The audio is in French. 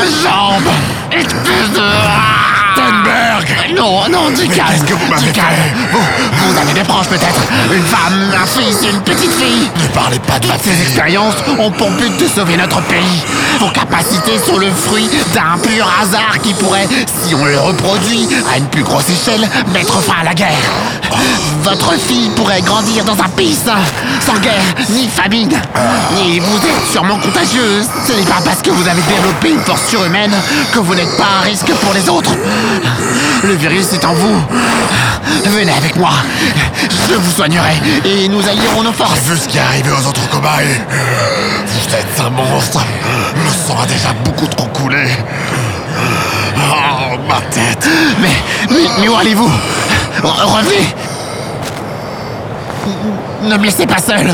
ma jambe Espèce de... Stenberg Non, non, du calme. que vous Du calme. Vous, vous avez des proches peut-être. Une femme, un fils, une petite fille. Ne parlez pas de ma Ces expériences ont pour but de sauver notre pays. Vos capacités sont le fruit d'un pur hasard qui pourrait, si on le reproduit à une plus grosse échelle, mettre fin à la guerre. Votre fille pourrait grandir dans un pays sain, sans guerre ni famine. Et vous êtes sûrement contagieuse. Ce n'est pas parce que vous avez développé une force surhumaine que vous n'êtes pas un risque pour les autres. Le virus est en vous. Venez avec moi. Je vous soignerai et nous allierons nos forces. J'ai vu ce qui est arrivé aux autres cobayes. Vous êtes un monstre. Le sang a déjà beaucoup trop coulé. Oh, ma tête. Mais, mais, mais où allez-vous? Re- Revenez Ne me laissez pas seul